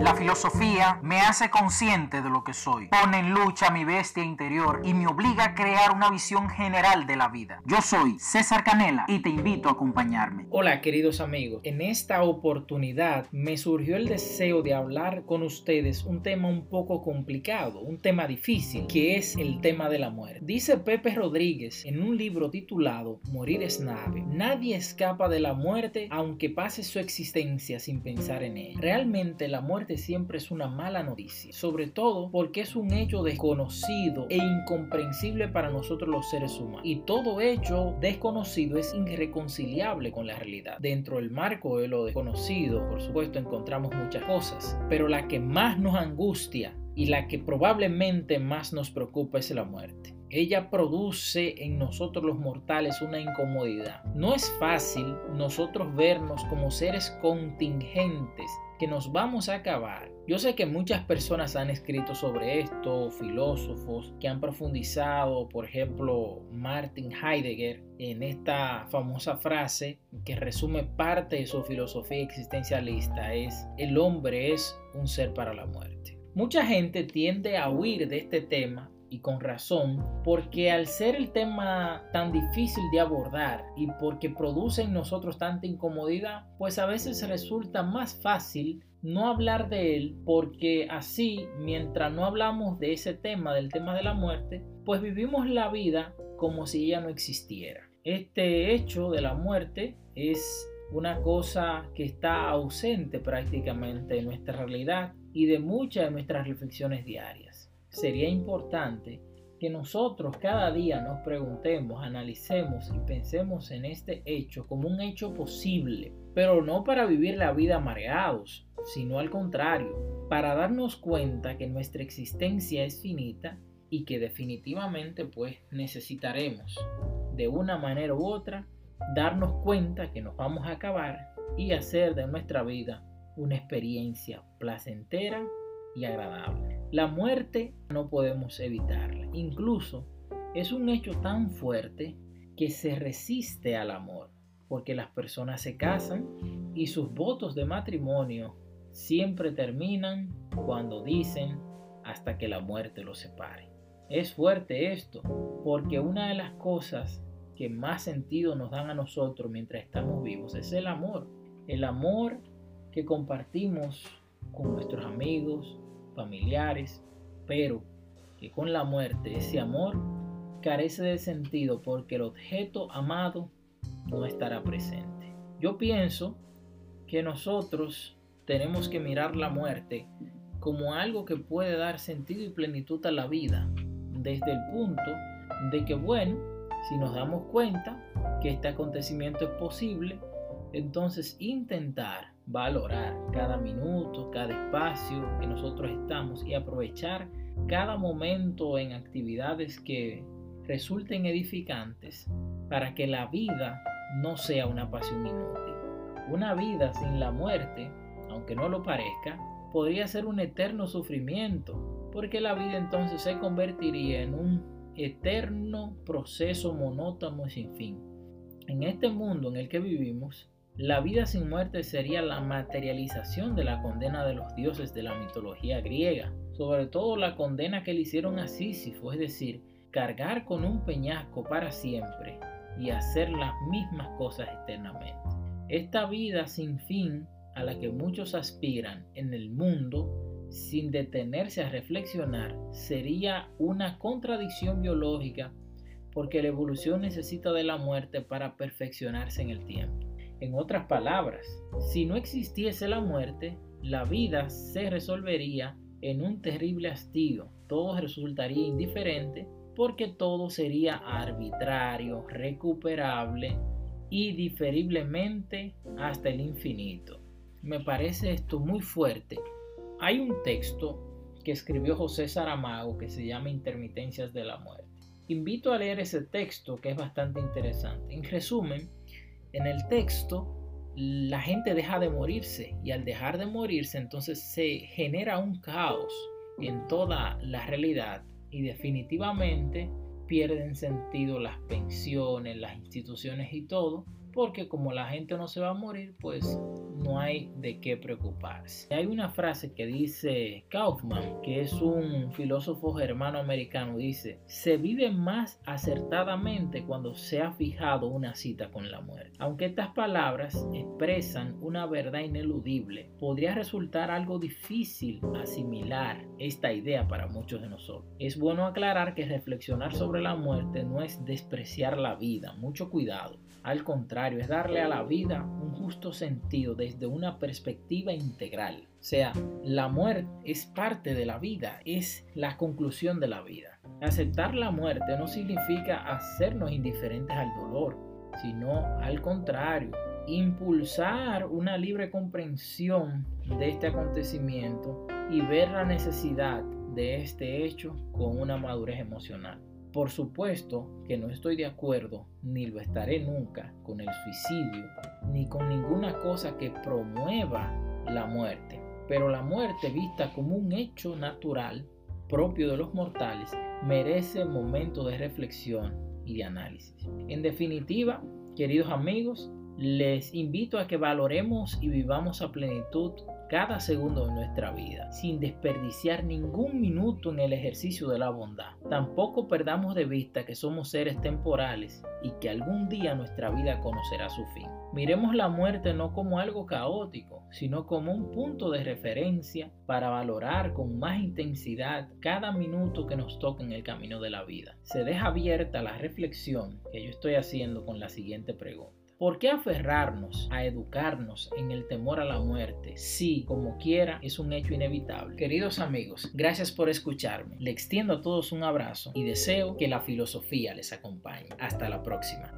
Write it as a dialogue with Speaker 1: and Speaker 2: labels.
Speaker 1: La filosofía me hace consciente de lo que soy, pone en lucha mi bestia interior y me obliga a crear una visión general de la vida. Yo soy César Canela y te invito a acompañarme.
Speaker 2: Hola queridos amigos, en esta oportunidad me surgió el deseo de hablar con ustedes un tema un poco complicado, un tema difícil, que es el tema de la muerte. Dice Pepe Rodríguez en un libro titulado Morir es nave, nadie escapa de la muerte aunque pase su existencia sin pensar en ella. Realmente la muerte siempre es una mala noticia, sobre todo porque es un hecho desconocido e incomprensible para nosotros los seres humanos. Y todo hecho desconocido es irreconciliable con la realidad. Dentro del marco de lo desconocido, por supuesto, encontramos muchas cosas, pero la que más nos angustia y la que probablemente más nos preocupa es la muerte. Ella produce en nosotros los mortales una incomodidad. No es fácil nosotros vernos como seres contingentes nos vamos a acabar. Yo sé que muchas personas han escrito sobre esto, filósofos que han profundizado, por ejemplo, Martin Heidegger, en esta famosa frase que resume parte de su filosofía existencialista, es el hombre es un ser para la muerte. Mucha gente tiende a huir de este tema y con razón, porque al ser el tema tan difícil de abordar y porque produce en nosotros tanta incomodidad, pues a veces resulta más fácil no hablar de él porque así, mientras no hablamos de ese tema, del tema de la muerte, pues vivimos la vida como si ella no existiera. Este hecho de la muerte es una cosa que está ausente prácticamente de nuestra realidad y de muchas de nuestras reflexiones diarias sería importante que nosotros cada día nos preguntemos, analicemos y pensemos en este hecho como un hecho posible, pero no para vivir la vida mareados, sino al contrario, para darnos cuenta que nuestra existencia es finita y que definitivamente pues necesitaremos de una manera u otra darnos cuenta que nos vamos a acabar y hacer de nuestra vida una experiencia placentera y agradable. La muerte no podemos evitarla. Incluso es un hecho tan fuerte que se resiste al amor, porque las personas se casan y sus votos de matrimonio siempre terminan cuando dicen hasta que la muerte los separe. Es fuerte esto, porque una de las cosas que más sentido nos dan a nosotros mientras estamos vivos es el amor. El amor que compartimos con nuestros amigos, familiares, pero que con la muerte ese amor carece de sentido porque el objeto amado no estará presente. Yo pienso que nosotros tenemos que mirar la muerte como algo que puede dar sentido y plenitud a la vida, desde el punto de que, bueno, si nos damos cuenta que este acontecimiento es posible, entonces intentar valorar cada minuto, cada espacio que nosotros estamos y aprovechar cada momento en actividades que resulten edificantes para que la vida no sea una pasión inútil. Una vida sin la muerte, aunque no lo parezca, podría ser un eterno sufrimiento, porque la vida entonces se convertiría en un eterno proceso monótono y sin fin. En este mundo en el que vivimos, la vida sin muerte sería la materialización de la condena de los dioses de la mitología griega, sobre todo la condena que le hicieron a Sísifo, es decir, cargar con un peñasco para siempre y hacer las mismas cosas eternamente. Esta vida sin fin a la que muchos aspiran en el mundo, sin detenerse a reflexionar, sería una contradicción biológica porque la evolución necesita de la muerte para perfeccionarse en el tiempo. En otras palabras, si no existiese la muerte, la vida se resolvería en un terrible hastío. Todo resultaría indiferente porque todo sería arbitrario, recuperable y diferiblemente hasta el infinito. Me parece esto muy fuerte. Hay un texto que escribió José Saramago que se llama Intermitencias de la muerte. Invito a leer ese texto que es bastante interesante. En resumen, en el texto, la gente deja de morirse y al dejar de morirse entonces se genera un caos en toda la realidad y definitivamente pierden sentido las pensiones, las instituciones y todo, porque como la gente no se va a morir, pues no hay de qué preocuparse. Hay una frase que dice Kaufman, que es un filósofo germano americano, dice, se vive más acertadamente cuando se ha fijado una cita con la muerte. Aunque estas palabras expresan una verdad ineludible, podría resultar algo difícil asimilar esta idea para muchos de nosotros. Es bueno aclarar que reflexionar sobre la muerte no es despreciar la vida, mucho cuidado. Al es darle a la vida un justo sentido desde una perspectiva integral. O sea, la muerte es parte de la vida, es la conclusión de la vida. Aceptar la muerte no significa hacernos indiferentes al dolor, sino al contrario, impulsar una libre comprensión de este acontecimiento y ver la necesidad de este hecho con una madurez emocional. Por supuesto que no estoy de acuerdo, ni lo estaré nunca, con el suicidio, ni con ninguna cosa que promueva la muerte. Pero la muerte vista como un hecho natural propio de los mortales merece momento de reflexión y de análisis. En definitiva, queridos amigos, les invito a que valoremos y vivamos a plenitud cada segundo de nuestra vida, sin desperdiciar ningún minuto en el ejercicio de la bondad. Tampoco perdamos de vista que somos seres temporales y que algún día nuestra vida conocerá su fin. Miremos la muerte no como algo caótico, sino como un punto de referencia para valorar con más intensidad cada minuto que nos toca en el camino de la vida. Se deja abierta la reflexión que yo estoy haciendo con la siguiente pregunta. ¿Por qué aferrarnos a educarnos en el temor a la muerte si, como quiera, es un hecho inevitable? Queridos amigos, gracias por escucharme. Le extiendo a todos un abrazo y deseo que la filosofía les acompañe. Hasta la próxima.